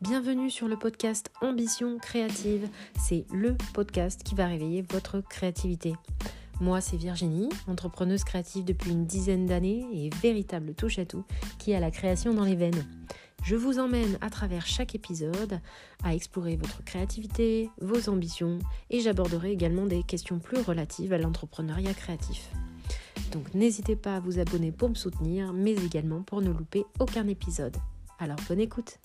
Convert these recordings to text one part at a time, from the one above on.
Bienvenue sur le podcast Ambition créative. C'est le podcast qui va réveiller votre créativité. Moi, c'est Virginie, entrepreneuse créative depuis une dizaine d'années et véritable touche à tout qui a la création dans les veines. Je vous emmène à travers chaque épisode à explorer votre créativité, vos ambitions et j'aborderai également des questions plus relatives à l'entrepreneuriat créatif. Donc n'hésitez pas à vous abonner pour me soutenir, mais également pour ne louper aucun épisode. Alors bonne écoute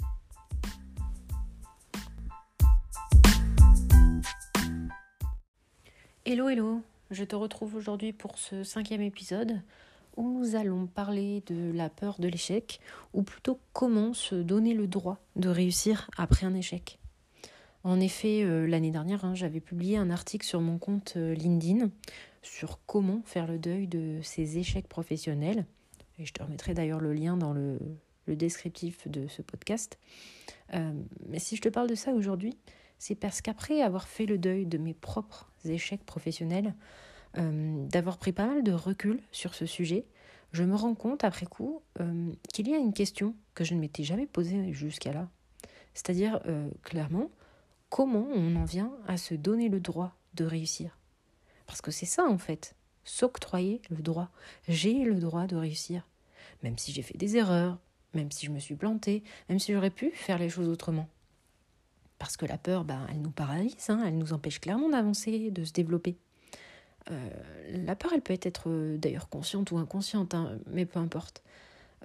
Hello hello, je te retrouve aujourd'hui pour ce cinquième épisode où nous allons parler de la peur de l'échec, ou plutôt comment se donner le droit de réussir après un échec. En effet, euh, l'année dernière, hein, j'avais publié un article sur mon compte euh, LinkedIn sur comment faire le deuil de ces échecs professionnels. Et je te remettrai d'ailleurs le lien dans le, descriptif de ce podcast. Euh, mais si je te parle de ça aujourd'hui, c'est parce qu'après avoir fait le deuil de mes propres échecs professionnels, euh, d'avoir pris pas mal de recul sur ce sujet, je me rends compte après coup euh, qu'il y a une question que je ne m'étais jamais posée jusqu'à là. C'est-à-dire, clairement, comment on en vient à se donner le droit de réussir? Parce que c'est ça en fait, s'octroyer le droit. J'ai le droit de réussir. Même si j'ai fait des erreurs, même si je me suis plantée, même si j'aurais pu faire les choses autrement. Parce que la peur, ben, elle nous paralyse, hein, elle nous empêche clairement d'avancer, de se développer. Euh, la peur, elle peut être euh, d'ailleurs consciente ou inconsciente, hein, mais peu importe.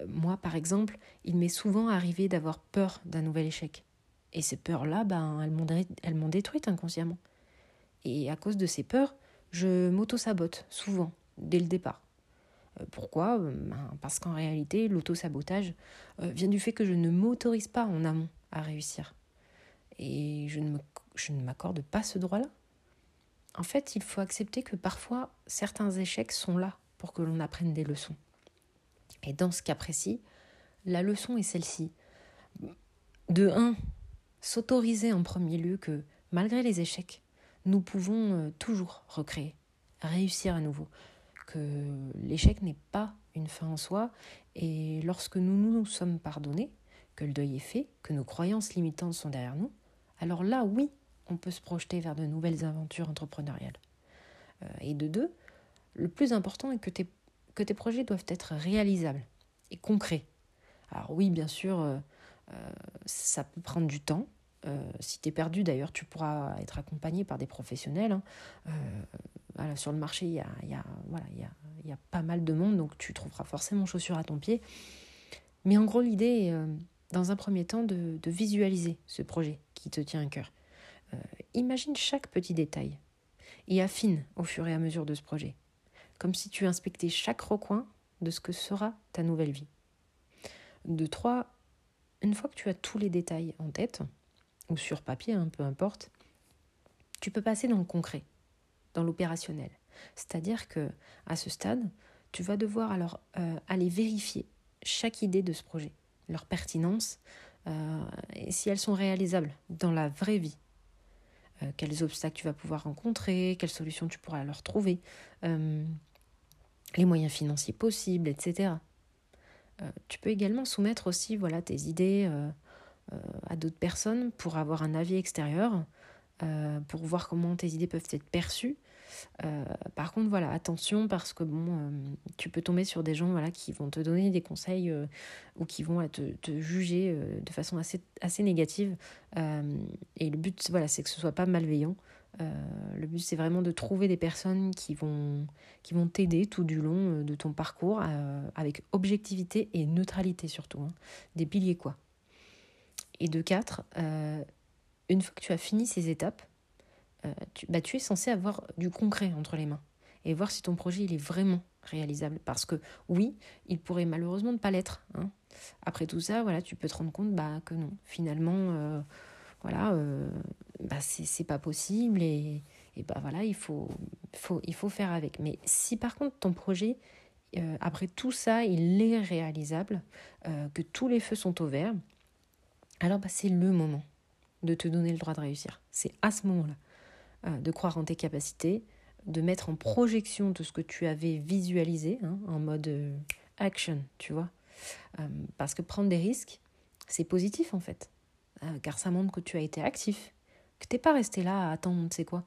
Euh, moi, par exemple, il m'est souvent arrivé d'avoir peur d'un nouvel échec. Et ces peurs-là, ben, elles m'ont détruite inconsciemment. Et à cause de ces peurs, je m'auto-sabote souvent, dès le départ. Pourquoi? Ben, Parce qu'en réalité, l'auto-sabotage vient du fait que je ne m'autorise pas en amont à réussir. Et je ne m'accorde pas ce droit-là. En fait, il faut accepter que parfois, certains échecs sont là pour que l'on apprenne des leçons. Et dans ce cas précis, la leçon est celle-ci. De 1, s'autoriser en premier lieu que, malgré les échecs, nous pouvons euh, toujours recréer, réussir à nouveau, que l'échec n'est pas une fin en soi, et lorsque nous nous sommes pardonnés, que le deuil est fait, que nos croyances limitantes sont derrière nous, alors là, oui, on peut se projeter vers de nouvelles aventures entrepreneuriales. Euh, et de deux, le plus important est que tes, projets doivent être réalisables et concrets. Alors oui, bien sûr, euh, ça peut prendre du temps, euh, si tu es perdu, d'ailleurs, tu pourras être accompagné par des professionnels. Hein. Euh, sur le marché, il y a, y, a, pas mal de monde, donc tu trouveras forcément chaussures à ton pied. Mais en gros, l'idée euh, dans un premier temps, de, visualiser ce projet qui te tient à cœur. imagine chaque petit détail et affine au fur et à mesure de ce projet, comme si tu inspectais chaque recoin de ce que sera ta nouvelle vie. De trois, une fois que tu as tous les détails en tête, ou sur papier, hein, peu importe, tu peux passer dans le concret, dans l'opérationnel. C'est-à-dire que à ce stade, tu vas devoir alors euh, aller vérifier chaque idée de ce projet, leur pertinence, euh, et si elles sont réalisables dans la vraie vie. Euh, quels obstacles tu vas pouvoir rencontrer, quelles solutions tu pourras leur trouver, les moyens financiers possibles, etc. tu peux également soumettre aussi voilà, tes idées euh, à d'autres personnes pour avoir un avis extérieur, euh, pour voir comment tes idées peuvent être perçues. Euh, par contre, voilà, attention parce que bon, tu peux tomber sur des gens voilà, qui vont te donner des conseils ou qui vont te, juger de façon assez, assez négative. et le but, voilà, c'est que ce soit pas malveillant. le but, c'est vraiment de trouver des personnes qui vont, qui vont t'aider tout du long de ton parcours avec objectivité et neutralité surtout. Hein. Des piliers, quoi. Et de 4, euh, une fois que tu as fini ces étapes, euh, tu, bah, tu es censé avoir du concret entre les mains et voir si ton projet il est vraiment réalisable. Parce que oui, il pourrait malheureusement ne pas l'être. Hein. Après tout ça, voilà, tu peux te rendre compte bah, que non, finalement, euh, voilà, bah, c'est pas possible et, et bah, voilà, il faut, faut, il faut faire avec. Mais si par contre ton projet, après tout ça, il est réalisable, que tous les feux sont au vert, alors bah, c'est le moment de te donner le droit de réussir. C'est à ce moment-là euh, de croire en tes capacités, de mettre en projection tout ce que tu avais visualisé, hein, en mode euh, action, tu vois. Euh, parce que prendre des risques, c'est positif en fait. car ça montre que tu as été actif, que t'es pas resté là à attendre sait quoi.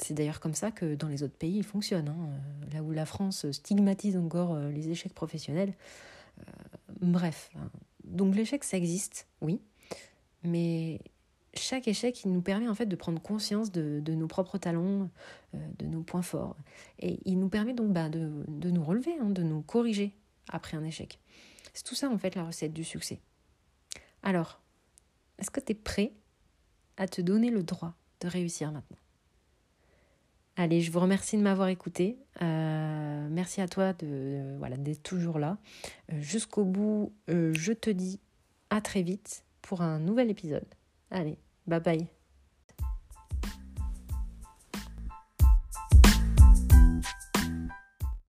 C'est d'ailleurs comme ça que dans les autres pays, il fonctionne. Hein. Là où la France stigmatise encore les échecs professionnels. bref. Hein. Donc l'échec, ça existe, oui. Mais chaque échec, il nous permet en fait de prendre conscience de, nos propres talents, de nos points forts. Et il nous permet donc bah, de, nous relever, hein, de nous corriger après un échec. C'est tout ça en fait la recette du succès. Alors, est-ce que tu es prêt à te donner le droit de réussir maintenant? Allez, je vous remercie de m'avoir écouté. Euh, merci à toi de voilà d'être toujours là euh, jusqu'au bout. Euh, je te dis à très vite pour un nouvel épisode. Allez, bye bye.